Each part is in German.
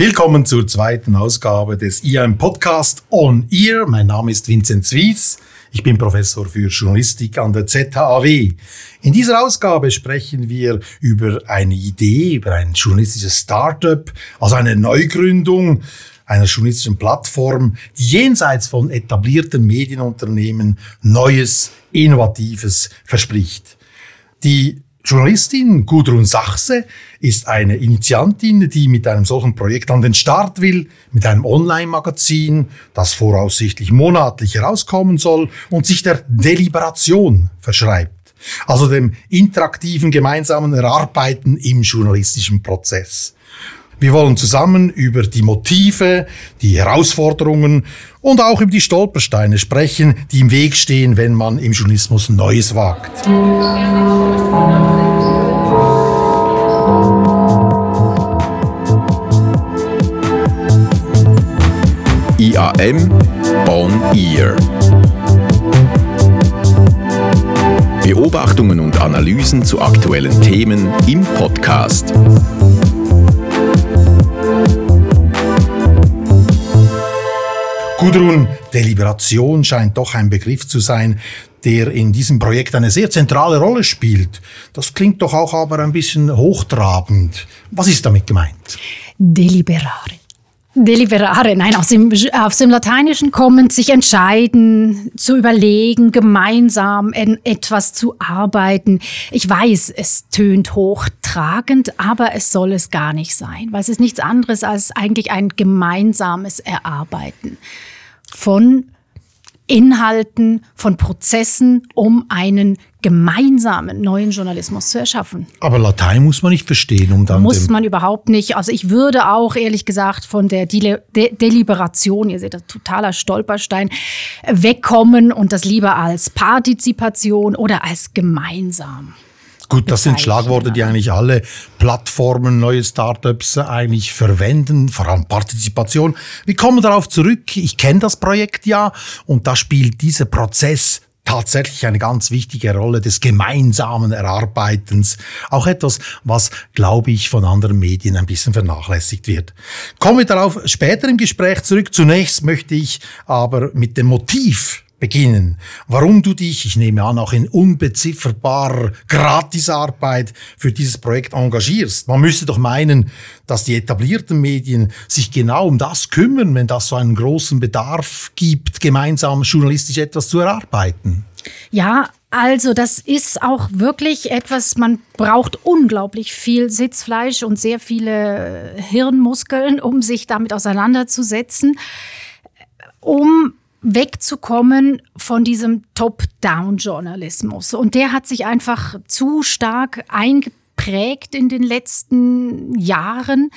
Willkommen zur zweiten Ausgabe des IAM Podcast On Ear. Mein Name ist Vincent Zwies. Ich bin Professor für Journalistik an der ZHAW. In dieser Ausgabe sprechen wir über eine Idee, über ein journalistisches Startup, also eine Neugründung einer journalistischen Plattform, die jenseits von etablierten Medienunternehmen Neues, Innovatives verspricht. Die Journalistin Gudrun Sachse ist eine Initiantin, die mit einem solchen Projekt an den Start will, mit einem Online-Magazin, das voraussichtlich monatlich herauskommen soll und sich der Deliberation verschreibt, also dem interaktiven gemeinsamen Erarbeiten im journalistischen Prozess. Wir wollen zusammen über die Motive, die Herausforderungen und auch über die Stolpersteine sprechen, die im Weg stehen, wenn man im Journalismus Neues wagt. IAM On Ear. Beobachtungen und Analysen zu aktuellen Themen im Podcast. Gudrun, Deliberation scheint doch ein Begriff zu sein, der in diesem Projekt eine sehr zentrale Rolle spielt. Das klingt doch auch aber ein bisschen hochtrabend. Was ist damit gemeint? Deliberare. Deliberare, nein, aus dem, aus dem Lateinischen kommend, sich entscheiden, zu überlegen, gemeinsam in etwas zu arbeiten. Ich weiß, es tönt hochtragend, aber es soll es gar nicht sein, weil es ist nichts anderes als eigentlich ein gemeinsames Erarbeiten von Inhalten, von Prozessen, um einen gemeinsamen neuen Journalismus zu erschaffen. Aber Latein muss man nicht verstehen, um dann. Muss man überhaupt nicht. Also ich würde auch ehrlich gesagt von der Dele De Deliberation, ihr seht das totaler Stolperstein, wegkommen und das lieber als Partizipation oder als gemeinsam. Gut, das sind Schlagworte, die eigentlich alle Plattformen, neue Startups eigentlich verwenden, vor allem Partizipation. Wir kommen darauf zurück. Ich kenne das Projekt ja und da spielt dieser Prozess tatsächlich eine ganz wichtige Rolle des gemeinsamen Erarbeitens. Auch etwas, was, glaube ich, von anderen Medien ein bisschen vernachlässigt wird. Kommen wir darauf später im Gespräch zurück. Zunächst möchte ich aber mit dem Motiv beginnen. Warum du dich, ich nehme an, auch in unbezifferbarer Gratisarbeit für dieses Projekt engagierst. Man müsste doch meinen, dass die etablierten Medien sich genau um das kümmern, wenn das so einen großen Bedarf gibt, gemeinsam journalistisch etwas zu erarbeiten. Ja, also das ist auch wirklich etwas, man braucht unglaublich viel Sitzfleisch und sehr viele Hirnmuskeln, um sich damit auseinanderzusetzen, um wegzukommen von diesem Top-Down-Journalismus. Und der hat sich einfach zu stark eingeprägt in den letzten Jahren.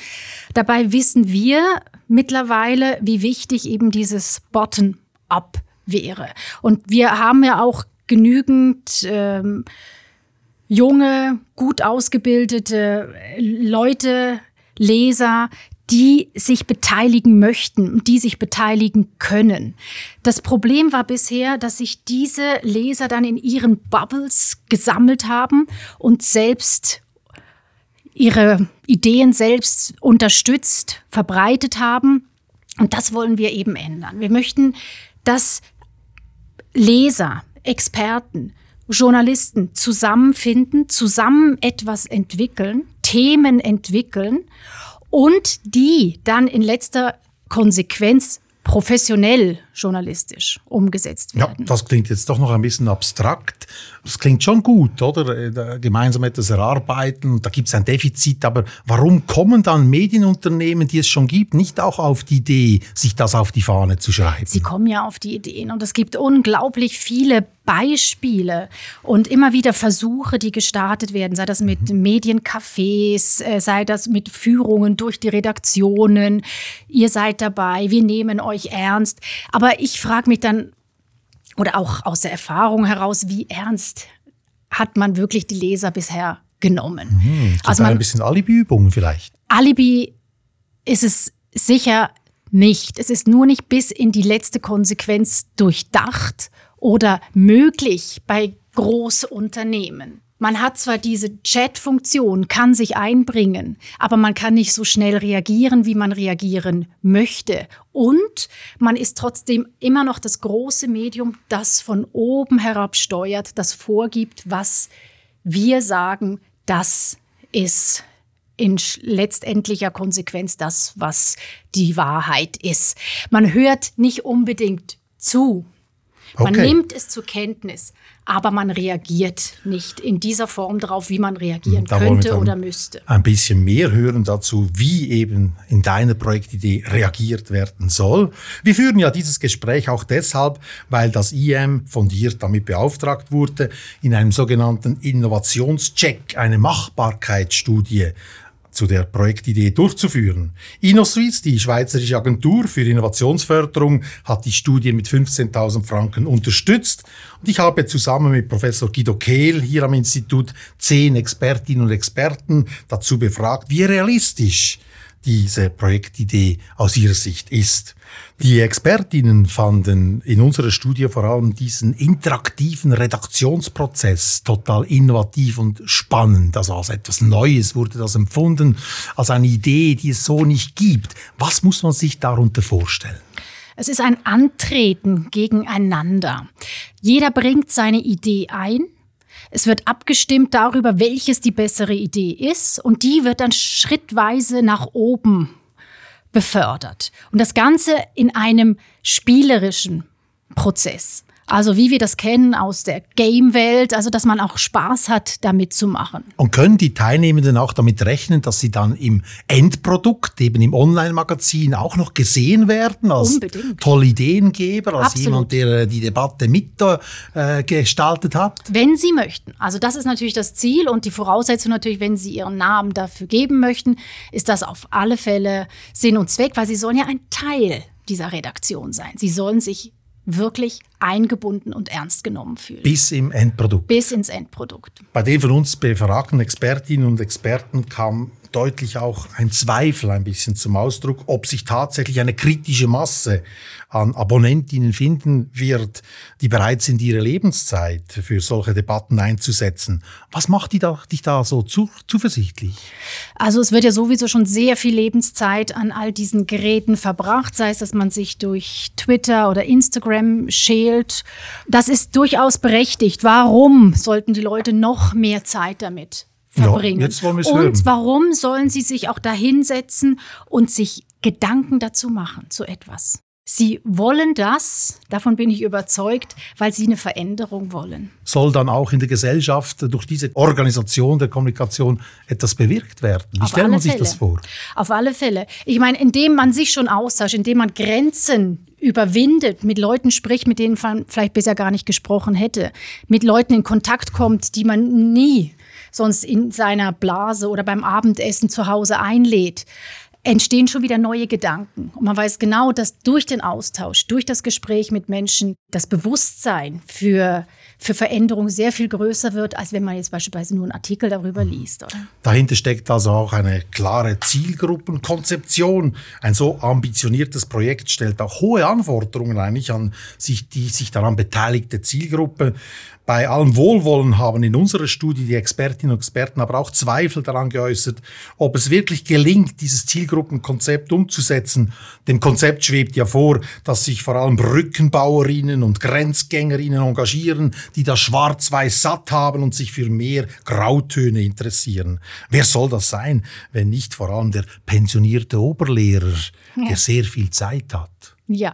Dabei wissen wir mittlerweile, wie wichtig eben dieses Bottom-up wäre. Und wir haben ja auch genügend ähm, junge, gut ausgebildete Leute, Leser, die sich beteiligen möchten, die sich beteiligen können. Das Problem war bisher, dass sich diese Leser dann in ihren Bubbles gesammelt haben und selbst ihre Ideen selbst unterstützt, verbreitet haben. Und das wollen wir eben ändern. Wir möchten, dass Leser, Experten, Journalisten zusammenfinden, zusammen etwas entwickeln, Themen entwickeln und die dann in letzter Konsequenz professionell journalistisch umgesetzt werden. Ja, das klingt jetzt doch noch ein bisschen abstrakt. Das klingt schon gut, oder? Gemeinsam etwas erarbeiten, da gibt es ein Defizit, aber warum kommen dann Medienunternehmen, die es schon gibt, nicht auch auf die Idee, sich das auf die Fahne zu schreiben? Sie kommen ja auf die Ideen und es gibt unglaublich viele Beispiele und immer wieder Versuche, die gestartet werden, sei das mit mhm. Mediencafés, äh, sei das mit Führungen durch die Redaktionen. Ihr seid dabei, wir nehmen euch ernst. Aber ich frage mich dann, oder auch aus der Erfahrung heraus, wie ernst hat man wirklich die Leser bisher genommen? Mhm, also man, ein bisschen Alibi-Übungen vielleicht. Alibi ist es sicher nicht. Es ist nur nicht bis in die letzte Konsequenz durchdacht oder möglich bei Großunternehmen. Man hat zwar diese Chat-Funktion, kann sich einbringen, aber man kann nicht so schnell reagieren, wie man reagieren möchte. Und man ist trotzdem immer noch das große Medium, das von oben herab steuert, das vorgibt, was wir sagen, das ist in letztendlicher Konsequenz das, was die Wahrheit ist. Man hört nicht unbedingt zu. Man okay. nimmt es zur Kenntnis, aber man reagiert nicht in dieser Form darauf, wie man reagieren da könnte oder müsste. Ein bisschen mehr hören dazu, wie eben in deiner Projektidee reagiert werden soll. Wir führen ja dieses Gespräch auch deshalb, weil das IM von dir damit beauftragt wurde, in einem sogenannten Innovationscheck eine Machbarkeitsstudie zu der Projektidee durchzuführen. InnoSuisse, die Schweizerische Agentur für Innovationsförderung, hat die Studie mit 15.000 Franken unterstützt und ich habe zusammen mit Professor Guido Kehl hier am Institut zehn Expertinnen und Experten dazu befragt, wie realistisch diese Projektidee aus ihrer Sicht ist. Die Expertinnen fanden in unserer Studie vor allem diesen interaktiven Redaktionsprozess total innovativ und spannend. Also als etwas Neues wurde das empfunden, als eine Idee, die es so nicht gibt. Was muss man sich darunter vorstellen? Es ist ein Antreten gegeneinander. Jeder bringt seine Idee ein es wird abgestimmt darüber, welches die bessere Idee ist und die wird dann schrittweise nach oben befördert. Und das Ganze in einem spielerischen Prozess. Also wie wir das kennen aus der Game-Welt, also dass man auch Spaß hat, damit zu machen. Und können die Teilnehmenden auch damit rechnen, dass sie dann im Endprodukt, eben im Online-Magazin, auch noch gesehen werden als Unbedingt. tolle Ideengeber, als Absolut. jemand, der äh, die Debatte mitgestaltet äh, hat? Wenn sie möchten. Also das ist natürlich das Ziel und die Voraussetzung natürlich, wenn sie ihren Namen dafür geben möchten, ist das auf alle Fälle Sinn und Zweck, weil sie sollen ja ein Teil dieser Redaktion sein. Sie sollen sich wirklich eingebunden und ernst genommen fühlen. Bis im Endprodukt. Bis ins Endprodukt. Bei den von uns befragten Expertinnen und Experten kam deutlich auch ein Zweifel ein bisschen zum Ausdruck, ob sich tatsächlich eine kritische Masse an Abonnentinnen finden wird, die bereit sind, ihre Lebenszeit für solche Debatten einzusetzen. Was macht dich da, dich da so zu, zuversichtlich? Also es wird ja sowieso schon sehr viel Lebenszeit an all diesen Geräten verbracht, sei es, dass man sich durch Twitter oder Instagram schält. Das ist durchaus berechtigt. Warum sollten die Leute noch mehr Zeit damit verbringen. Ja, jetzt wollen und hören. warum sollen sie sich auch da hinsetzen und sich Gedanken dazu machen zu etwas? Sie wollen das, davon bin ich überzeugt, weil sie eine Veränderung wollen. Soll dann auch in der Gesellschaft durch diese Organisation der Kommunikation etwas bewirkt werden? Wie Auf stellt man sich Fälle. das vor? Auf alle Fälle. Ich meine, indem man sich schon austauscht, indem man Grenzen überwindet, mit Leuten spricht, mit denen man vielleicht bisher gar nicht gesprochen hätte, mit Leuten in Kontakt kommt, die man nie sonst in seiner Blase oder beim Abendessen zu Hause einlädt, entstehen schon wieder neue Gedanken. Und man weiß genau, dass durch den Austausch, durch das Gespräch mit Menschen das Bewusstsein für, für Veränderung sehr viel größer wird, als wenn man jetzt beispielsweise nur einen Artikel darüber liest. Oder? Dahinter steckt also auch eine klare Zielgruppenkonzeption. Ein so ambitioniertes Projekt stellt auch hohe Anforderungen eigentlich an sich, die sich daran beteiligte Zielgruppe. Bei allem Wohlwollen haben in unserer Studie die Expertinnen und Experten aber auch Zweifel daran geäußert, ob es wirklich gelingt, dieses Zielgruppenkonzept umzusetzen. Dem Konzept schwebt ja vor, dass sich vor allem Brückenbauerinnen und Grenzgängerinnen engagieren, die das Schwarz-Weiß satt haben und sich für mehr Grautöne interessieren. Wer soll das sein, wenn nicht vor allem der pensionierte Oberlehrer, ja. der sehr viel Zeit hat? Ja,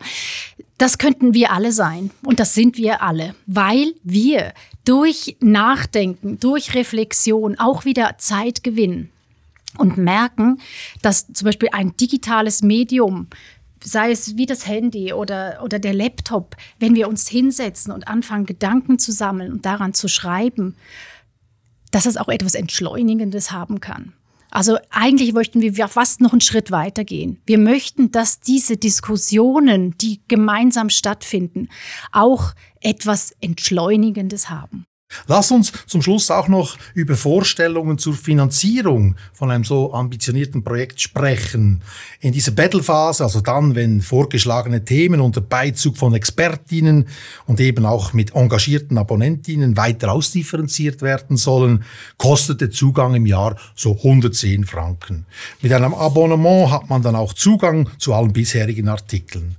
das könnten wir alle sein und das sind wir alle, weil wir durch Nachdenken, durch Reflexion auch wieder Zeit gewinnen und merken, dass zum Beispiel ein digitales Medium sei es wie das Handy oder, oder der Laptop, wenn wir uns hinsetzen und anfangen, Gedanken zu sammeln und daran zu schreiben, dass es auch etwas Entschleunigendes haben kann. Also eigentlich möchten wir fast noch einen Schritt weiter gehen. Wir möchten, dass diese Diskussionen, die gemeinsam stattfinden, auch etwas Entschleunigendes haben. Lass uns zum Schluss auch noch über Vorstellungen zur Finanzierung von einem so ambitionierten Projekt sprechen. In dieser Battle-Phase, also dann, wenn vorgeschlagene Themen unter Beizug von Expertinnen und eben auch mit engagierten Abonnentinnen weiter ausdifferenziert werden sollen, kostet der Zugang im Jahr so 110 Franken. Mit einem Abonnement hat man dann auch Zugang zu allen bisherigen Artikeln.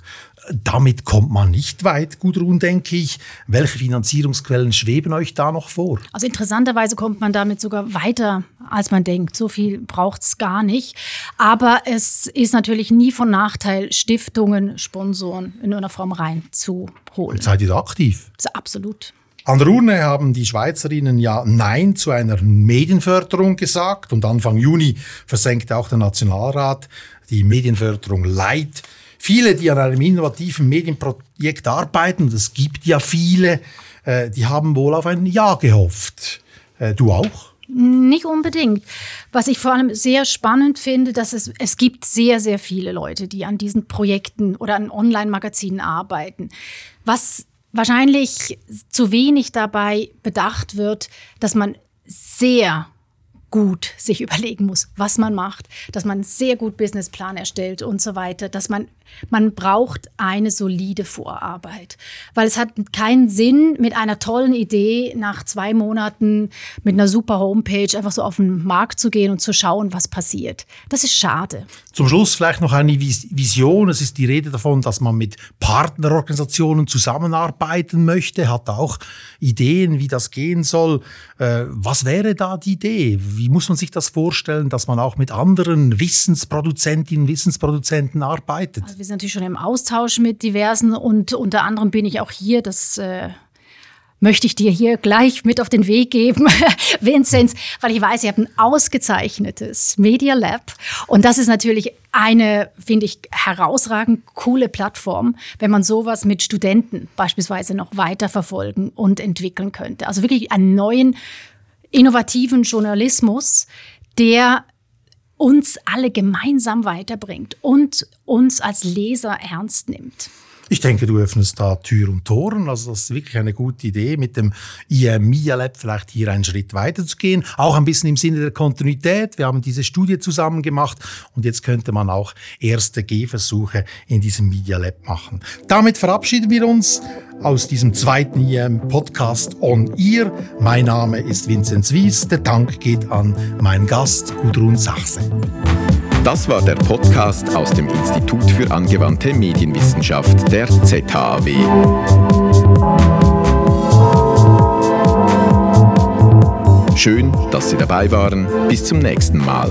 Damit kommt man nicht weit, Gudrun, denke ich. Welche Finanzierungsquellen schweben euch da noch vor? Also interessanterweise kommt man damit sogar weiter, als man denkt. So viel braucht es gar nicht. Aber es ist natürlich nie von Nachteil, Stiftungen, Sponsoren in irgendeiner Form reinzuholen. Und seid ihr da aktiv? absolut. An der Urne haben die Schweizerinnen ja Nein zu einer Medienförderung gesagt und Anfang Juni versenkte auch der Nationalrat die Medienförderung Light Viele, die an einem innovativen Medienprojekt arbeiten, und es gibt ja viele, äh, die haben wohl auf ein Ja gehofft. Äh, du auch? Nicht unbedingt. Was ich vor allem sehr spannend finde, dass es, es gibt sehr, sehr viele Leute, die an diesen Projekten oder an Online-Magazinen arbeiten. Was wahrscheinlich zu wenig dabei bedacht wird, dass man sehr gut sich überlegen muss, was man macht, dass man sehr gut Businessplan erstellt und so weiter, dass man man braucht eine solide Vorarbeit, weil es hat keinen Sinn, mit einer tollen Idee nach zwei Monaten mit einer super Homepage einfach so auf den Markt zu gehen und zu schauen, was passiert. Das ist schade. Zum Schluss vielleicht noch eine Vision. Es ist die Rede davon, dass man mit Partnerorganisationen zusammenarbeiten möchte, hat auch Ideen, wie das gehen soll. Äh, was wäre da die Idee? Wie muss man sich das vorstellen, dass man auch mit anderen Wissensproduzentinnen und Wissensproduzenten arbeitet? Also wir sind natürlich schon im Austausch mit diversen und unter anderem bin ich auch hier, das äh, möchte ich dir hier gleich mit auf den Weg geben, Vinzenz, weil ich weiß, ihr habt ein ausgezeichnetes Media Lab und das ist natürlich eine, finde ich, herausragend coole Plattform, wenn man sowas mit Studenten beispielsweise noch weiterverfolgen und entwickeln könnte. Also wirklich einen neuen, innovativen Journalismus, der uns alle gemeinsam weiterbringt und uns als Leser ernst nimmt. Ich denke, du öffnest da Tür und Toren. Also das ist wirklich eine gute Idee, mit dem IMIA Lab vielleicht hier einen Schritt weiter zu gehen. Auch ein bisschen im Sinne der Kontinuität. Wir haben diese Studie zusammen gemacht und jetzt könnte man auch erste Gehversuche in diesem Media Lab machen. Damit verabschieden wir uns aus diesem zweiten IM Podcast On Ear. Mein Name ist Vinzenz Wies. Der Dank geht an meinen Gast Gudrun Sachse. Das war der Podcast aus dem Institut für angewandte Medienwissenschaft der ZHAW. Schön, dass Sie dabei waren. Bis zum nächsten Mal.